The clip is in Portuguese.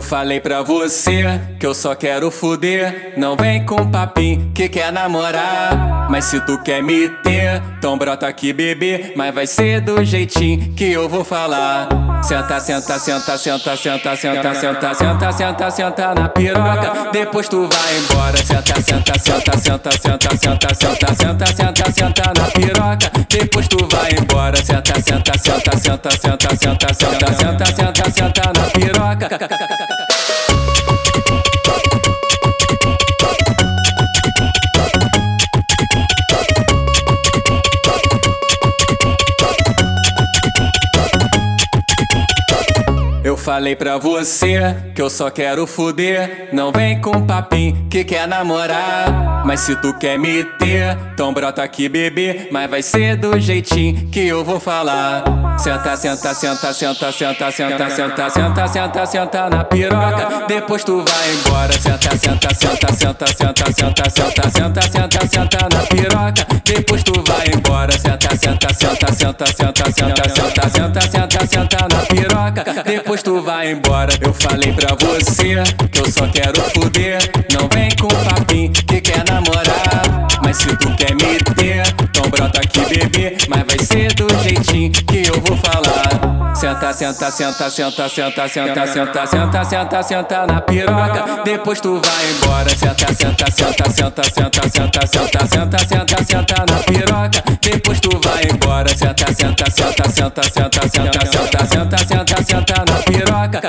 Eu falei pra você que eu só quero fuder. Não vem com papinho que quer namorar. Mas se tu quer me ter, então brota aqui, bebê. Mas vai ser do jeitinho que eu vou falar. Senta, senta, senta, senta, senta, senta, senta, senta, senta, senta na piroca. Depois tu vai embora. Senta, senta, senta, senta, senta, senta, senta, senta, senta, senta na piroca. Depois tu vai embora. Senta, senta, senta, senta, senta, senta, senta, senta, senta, senta na piroca. Falei pra você que eu só quero fuder. Não vem com papinho que quer namorar. Mas se tu quer me ter, então brota aqui, bebê. Mas vai ser do jeitinho que eu vou falar. Senta, senta, senta, senta, senta, senta, senta, senta, senta, senta na piroca. Depois tu vai embora. Senta, senta, senta, senta, senta, senta, senta, senta, senta, senta na piroca. Depois tu vai embora. Senta, senta, senta, senta, senta, senta, senta, senta, senta, senta na piroca. Depois tu vai embora. Eu falei pra você que eu só quero fuder. Não vem Mas se tu quer me ter, então brota aqui, bebê. Mas vai ser do jeitinho que eu vou falar. Senta, senta, senta, senta, senta, senta, senta, senta, senta, senta na piroca. Depois tu vai embora. Senta, senta, senta, senta, senta, senta, senta, senta, senta, senta na piroca. Depois tu vai embora. Senta, senta, senta, senta, senta, senta, senta, senta, senta, senta na piroca.